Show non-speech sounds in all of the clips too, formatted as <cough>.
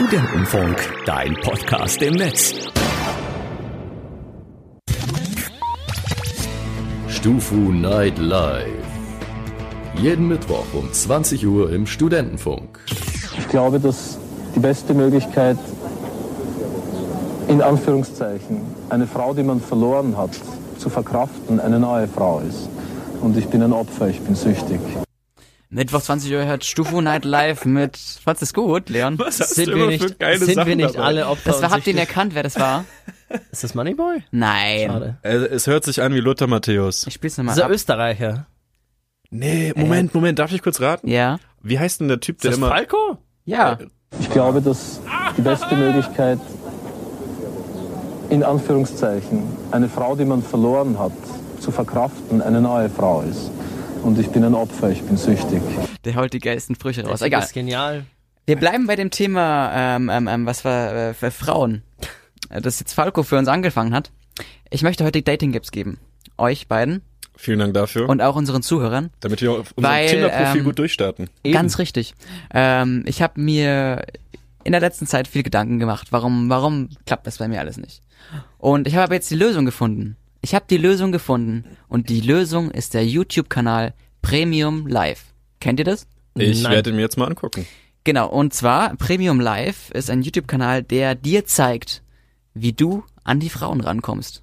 Studentenfunk, dein Podcast im Netz. Stufu Night Live. Jeden Mittwoch um 20 Uhr im Studentenfunk. Ich glaube, dass die beste Möglichkeit, in Anführungszeichen, eine Frau, die man verloren hat, zu verkraften, eine neue Frau ist. Und ich bin ein Opfer, ich bin süchtig. Mittwoch 20 Uhr hört Stufu Night Live mit. Fandest du es gut, Leon? Was hast Sind du wir nicht, für geile sind Sachen wir nicht dabei? alle Opfer? Das war, habt ihr ihn erkannt, wer das war? <laughs> Ist das Moneyboy? Nein. Schade. Äh, Es hört sich an wie Luther Matthäus. Ich spiel's nochmal Dieser ab. Österreicher. Nee, Moment, Moment, darf ich kurz raten? Ja. Wie heißt denn der Typ, Ist der das immer... Falco? Ja. Ich glaube, dass die beste Möglichkeit, in Anführungszeichen, eine Frau, die man verloren hat, zu verkraften, eine neue Frau ist. Und ich bin ein Opfer, ich bin süchtig. Der holt die geilsten Sprüche raus. Das Egal. ist genial. Wir bleiben bei dem Thema, ähm, ähm, ähm, was war äh, für Frauen, äh, das jetzt Falco für uns angefangen hat. Ich möchte heute Dating-Tipps geben. Euch beiden Vielen Dank dafür. und auch unseren Zuhörern. damit wir Weil, Tinder-Profil ähm, gut durchstarten. Ganz richtig. Ähm, ich habe mir in der letzten Zeit viel Gedanken gemacht, warum, warum klappt das bei mir alles nicht. Und ich habe aber jetzt die Lösung gefunden. Ich habe die Lösung gefunden und die Lösung ist der YouTube-Kanal Premium Live. Kennt ihr das? Ich Nein. werde mir jetzt mal angucken. Genau, und zwar Premium Live ist ein YouTube-Kanal, der dir zeigt, wie du an die Frauen rankommst.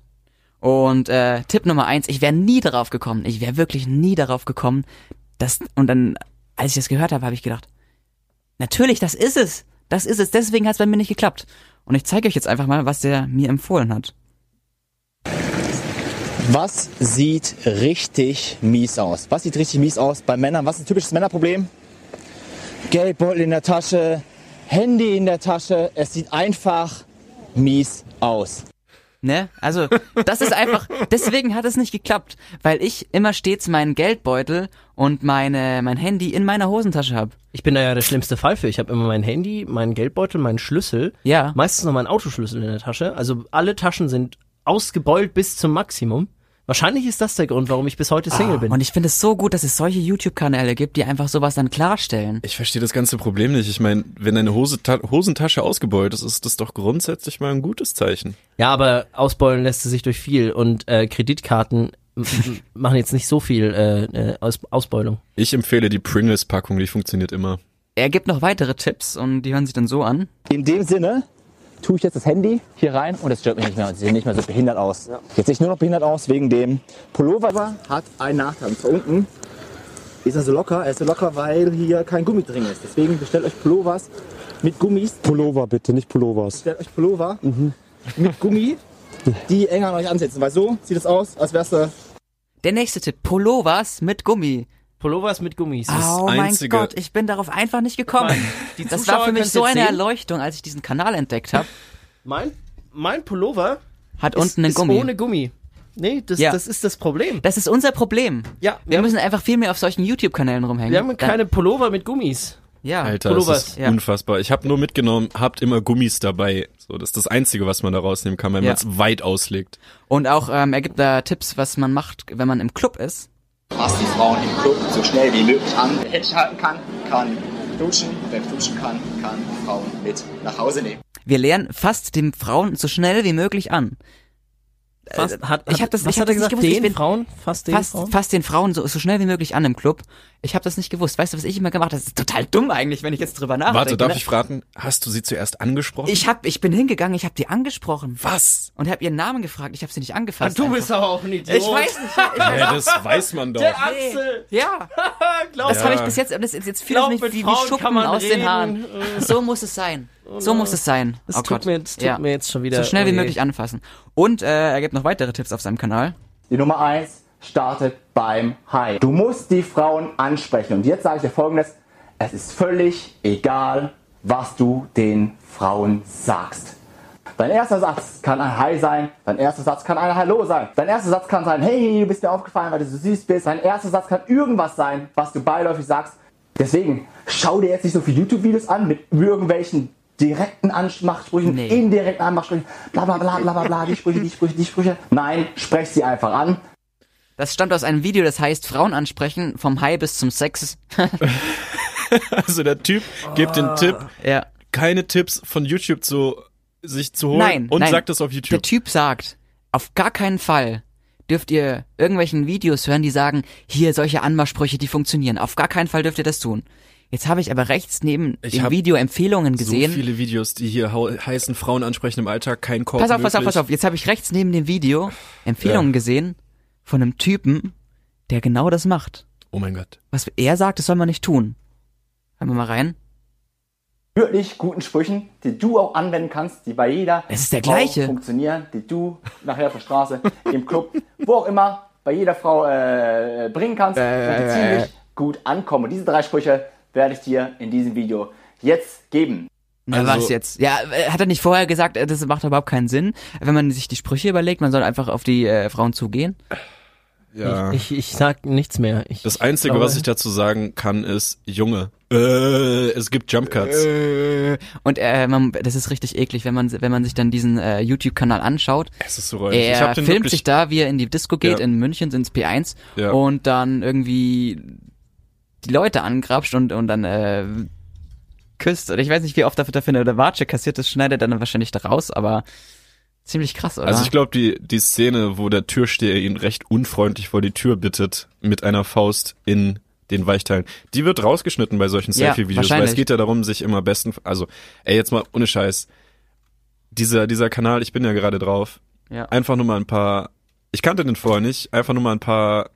Und äh, Tipp Nummer eins, ich wäre nie darauf gekommen, ich wäre wirklich nie darauf gekommen, dass, und dann, als ich das gehört habe, habe ich gedacht, natürlich, das ist es, das ist es, deswegen hat es bei mir nicht geklappt. Und ich zeige euch jetzt einfach mal, was der mir empfohlen hat. Was sieht richtig mies aus? Was sieht richtig mies aus bei Männern? Was ist ein typisches Männerproblem? Geldbeutel in der Tasche, Handy in der Tasche. Es sieht einfach mies aus. Ne? Also, das ist einfach, deswegen hat es nicht geklappt, weil ich immer stets meinen Geldbeutel und meine, mein Handy in meiner Hosentasche habe. Ich bin da ja der schlimmste Fall für. Ich habe immer mein Handy, meinen Geldbeutel, meinen Schlüssel. Ja. Meistens noch meinen Autoschlüssel in der Tasche. Also alle Taschen sind ausgebeult bis zum Maximum. Wahrscheinlich ist das der Grund, warum ich bis heute Single bin. Und ich finde es so gut, dass es solche YouTube-Kanäle gibt, die einfach sowas dann klarstellen. Ich verstehe das ganze Problem nicht. Ich meine, wenn deine Hose Hosentasche ausgebeult ist, ist das doch grundsätzlich mal ein gutes Zeichen. Ja, aber ausbeulen lässt sie sich durch viel und äh, Kreditkarten machen jetzt nicht so viel äh, äh, Aus Ausbeulung. Ich empfehle die Pringles-Packung, die funktioniert immer. Er gibt noch weitere Tipps und die hören sich dann so an. In dem Sinne tue ich jetzt das Handy hier rein und es stört mich nicht mehr. Sie sehen nicht mehr so behindert aus. Jetzt sehe ich nur noch behindert aus wegen dem Pullover. Hat einen Nachteil. Und zwar unten ist er so locker. Er ist so locker, weil hier kein Gummi drin ist. Deswegen bestellt euch Pullovers mit Gummis. Pullover bitte, nicht Pullovers. Stellt euch Pullover mit Gummi, <laughs> die enger an euch ansetzen. Weil so sieht es aus, als wärst du Der nächste Tipp, Pullovers mit Gummi. Pullovers mit Gummis. Oh mein einzige- Gott, ich bin darauf einfach nicht gekommen. Die Das war für mich so eine sehen. Erleuchtung, als ich diesen Kanal entdeckt habe. Mein, mein Pullover Hat ist, unten einen ist Gummi. ohne Gummi. Nee, das, Ja. das ist das Problem. Das ist unser Problem. Ja, Wir haben- müssen einfach viel mehr auf solchen YouTube-Kanälen rumhängen. Wir haben keine Pullover mit Gummis. Ja, Alter, Pullovers, das ist ja. unfassbar. Ich habe nur mitgenommen, habt immer Gummis dabei. So, das ist das Einzige, was man da rausnehmen kann, wenn Ja. man es weit auslegt. Und auch, ähm, er gibt da Tipps, was man macht, wenn man im Club ist. Was die Frauen im Club so schnell wie möglich an der Händchen kann, kann duschen. Wer duschen kann, kann Frauen mit nach Hause nehmen. Wir lernen fast den Frauen so schnell wie möglich an. Fast, hat, ich hab das- was ich hab hat er das nicht gesagt? gewusst. Ich Den bin Frauen? Fast den Fast, Frauen? fast den Frauen so, so schnell wie möglich an im Club. Ich habe das nicht gewusst. Weißt du, was ich immer gemacht habe? Das ist total dumm eigentlich, wenn ich jetzt drüber nachdenke. Warte, darf ne? ich fragen, hast du sie zuerst angesprochen? Ich hab, ich bin hingegangen, ich habe die angesprochen Was? und habe ihren Namen gefragt. Ich habe sie nicht angefasst. du bist aber auch ein Idiot. Ich weiß nicht. Ich weiß Ja, das weiß man doch. Der Axel! Ja, <laughs> Glaub das mir. habe ich bis jetzt. Und das, jetzt jetzt ich mich wie, wie Schuppen aus den reden. Haaren. So muss es sein. So muss es sein. Das oh tut, Gott. mir, das tut Ja. mir jetzt schon wieder. So schnell wie oh je. möglich anfassen. Und äh, er gibt noch weitere Tipps auf seinem Kanal. Die Nummer eins startet beim High. Du musst die Frauen ansprechen. Und jetzt sage ich dir folgendes. Es ist völlig egal, was du den Frauen sagst. Dein erster Satz kann ein Hi sein, dein erster Satz kann ein Hallo sein. Dein erster Satz kann sein, hey, du bist mir aufgefallen, weil du so süß bist. Dein erster Satz kann irgendwas sein, was du beiläufig sagst. Deswegen, schau dir jetzt nicht so viele YouTube-Videos an mit irgendwelchen direkten Anmachsprüchen, Nee. indirekten Anmachsprüchen, bla bla bla bla bla bla, die Sprüche, die Sprüche, die Sprüche. Nein, sprech sie einfach an. Das stammt aus einem Video, das heißt Frauen ansprechen, vom High bis zum Sex. <laughs> Also der Typ gibt den Tipp, ja. keine Tipps von YouTube zu sich zu holen Nein, und nein. sagt das auf Der YouTube. Typ sagt, auf gar keinen Fall dürft ihr irgendwelchen Videos hören, die sagen, hier solche Anmachsprüche, die funktionieren. Auf gar keinen Fall dürft ihr das tun. Jetzt habe ich aber rechts neben Ich dem Video Empfehlungen gesehen. So viele Videos, die hier heißen Frauen ansprechen im Alltag, kein Korb pass auf, pass auf, möglich. pass auf. Jetzt habe ich rechts neben dem Video Empfehlungen gesehen von einem Typen, der genau das macht. Oh mein Gott. Was er sagt, das soll man nicht tun. Hören wir mal rein. wirklich guten Sprüchen, die du auch anwenden kannst, die bei jeder Es ist der Frau gleiche. funktionieren, die du nachher auf der Straße, im Club, wo auch immer, bei jeder Frau äh, bringen kannst und die ziemlich gut ankommen. Und diese drei Sprüche werde ich dir in diesem Video jetzt geben. Na Also- was jetzt? Ja, äh, hat er nicht vorher gesagt, äh, das macht überhaupt keinen Sinn, wenn man sich die Sprüche überlegt, man soll einfach auf die äh, Frauen zugehen. Ja. Ich, ich sag nichts mehr. Ich, das Einzige, glaube- was ich dazu sagen kann, ist, Junge, äh, es gibt Jump Cuts. Äh, Und äh, man, das ist richtig eklig, wenn man wenn man sich dann diesen äh, YouTube-Kanal anschaut. Es ist so räudig. ich Er hab den filmt wirklich, sich da, wie er in die Disco geht, Ja. in München ins P1 Ja. und dann irgendwie die Leute angrapscht und und dann äh, küsst. Oder ich weiß nicht, wie oft dafür dafür eine Watsche kassiert, das schneidet er dann wahrscheinlich da raus, aber ziemlich krass, oder? Also ich glaube, die, die Szene, wo der Türsteher ihn recht unfreundlich vor die Tür bittet, mit einer Faust in den Weichteilen, die wird rausgeschnitten bei solchen Ja, Selfie-Videos, weil es geht ja darum, sich immer besten, also, ey, jetzt mal ohne Scheiß, dieser, dieser Kanal, ich bin ja gerade drauf, ja. einfach nur mal ein paar, ich kannte den vorher nicht, einfach nur mal ein paar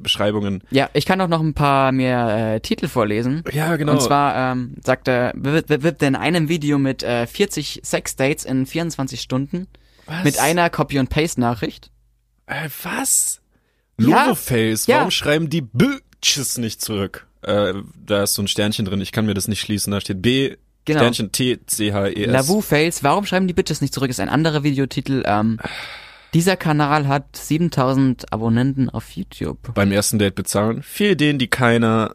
Beschreibungen. ja, ich kann auch noch ein paar mehr äh, Titel vorlesen. Ja, genau. Und zwar ähm, sagt er, wird, wird, wird in einem Video mit äh, 40 Sexdates in 24 Stunden was? mit einer Copy and Paste Nachricht. Äh, was? Ja. Logo-Face, Ja. warum schreiben die Bitches nicht zurück? Äh, da ist so ein Sternchen drin, ich kann mir das nicht schließen, da steht B, Genau. Sternchen T, C, H, E, S. Lavu Fails, warum schreiben die Bitches nicht zurück? Ist ein anderer Videotitel. Ähm, dieser Kanal hat 7000 Abonnenten auf YouTube. beim ersten Date bezahlen. Vier Ideen, die keiner,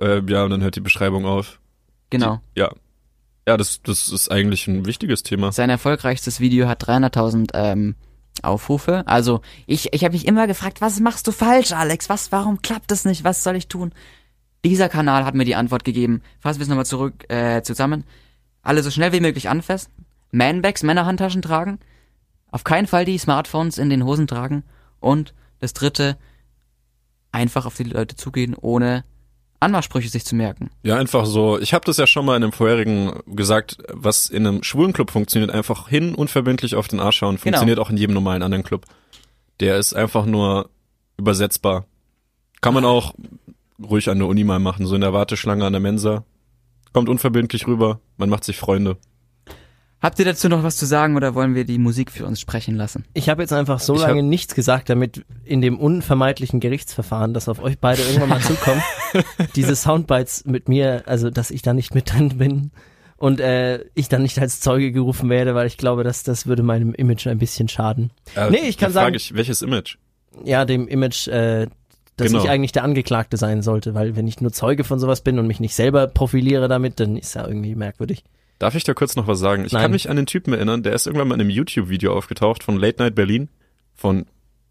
äh, ja, und dann hört die Beschreibung auf. Genau. Die, ja. Ja, das, das ist eigentlich ein wichtiges Thema. Sein erfolgreichstes Video hat 300.000 ähm, Aufrufe. Also ich, ich habe mich immer gefragt, was machst du falsch, Alex? Was, warum klappt das nicht? Was soll ich tun? Dieser Kanal hat mir die Antwort gegeben. Fassen wir es nochmal zurück äh, zusammen. Alle so schnell wie möglich anfassen. Manbags, Männerhandtaschen tragen. Auf keinen Fall die Smartphones in den Hosen tragen. Und das dritte, einfach auf die Leute zugehen, ohne Anmachsprüche sich zu merken. Ja, einfach so. Ich habe das ja schon mal in einem vorherigen gesagt, was in einem schwulen Club funktioniert, einfach hin unverbindlich auf den Arsch schauen, funktioniert auch in jedem normalen anderen Club. Der ist einfach nur übersetzbar. Kann man auch ruhig an der Uni mal machen, so in der Warteschlange an der Mensa. Kommt unverbindlich rüber, man macht sich Freunde. Habt ihr dazu noch was zu sagen oder wollen wir die Musik für uns sprechen lassen? Ich habe jetzt einfach so Ich lange nichts gesagt, damit in dem unvermeidlichen Gerichtsverfahren, das auf euch beide irgendwann mal <laughs> zukommt, diese Soundbites mit mir, also dass ich da nicht mit drin bin und äh, ich dann nicht als Zeuge gerufen werde, weil ich glaube, dass das würde meinem Image ein bisschen schaden. Äh, Nee, ich kann sagen- ich, welches Image? Ja, dem Image, äh, dass Genau. ich eigentlich der Angeklagte sein sollte, weil wenn ich nur Zeuge von sowas bin und mich nicht selber profiliere damit, dann ist ja irgendwie merkwürdig. Darf ich da kurz noch was sagen? Ich Nein. kann mich an den Typen erinnern, der ist irgendwann mal in einem YouTube-Video aufgetaucht von Late Night Berlin. Von,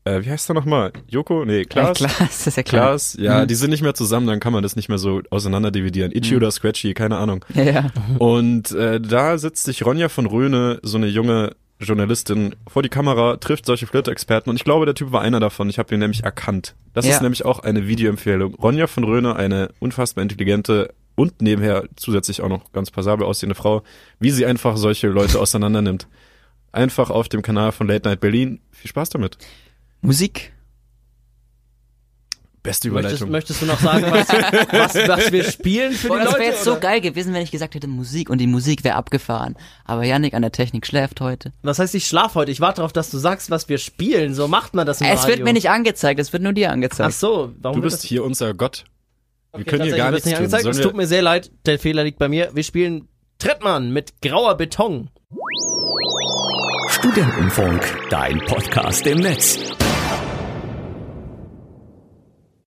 äh, wie heißt der nochmal? Joko? Nee, Klaas? Ja, klar, das ist ja klar. Klaas, ja, Mhm. die sind nicht mehr zusammen, dann kann man das nicht mehr so auseinander dividieren. Itchy oder Scratchy, keine Ahnung. Ja, ja. Und äh, da setzt sich Ronja von Röhne, so eine junge Journalistin, vor die Kamera, trifft solche Flirt-Experten und ich glaube, der Typ war einer davon. Ich habe ihn nämlich erkannt. Das Ja. ist nämlich auch eine Videoempfehlung. Ronja von Röhne, eine unfassbar intelligente und nebenher zusätzlich auch noch ganz passabel aussehende Frau, wie sie einfach solche Leute auseinander nimmt. Einfach auf dem Kanal von Late Night Berlin. Viel Spaß damit. Musik. Beste Möchtest, Überleitung. möchtest du noch sagen, was, was, was wir spielen für Boah, die das Leute? wäre jetzt so oder? geil gewesen, wenn ich gesagt hätte Musik und die Musik wäre abgefahren. Aber Yannick an der Technik schläft heute. Was heißt, ich schlaf heute? Ich warte darauf, dass du sagst, was wir spielen. So macht man das im Es Radio. wird mir nicht angezeigt, es wird nur dir Ach angezeigt. so, warum du bist das? hier unser Gott. Wir Okay, können hier gar nichts tun. angezeigt. Es tut mir sehr leid, der Fehler liegt bei mir. Wir spielen Trettmann mit grauer Beton. Studentenfunk, dein Podcast im Netz.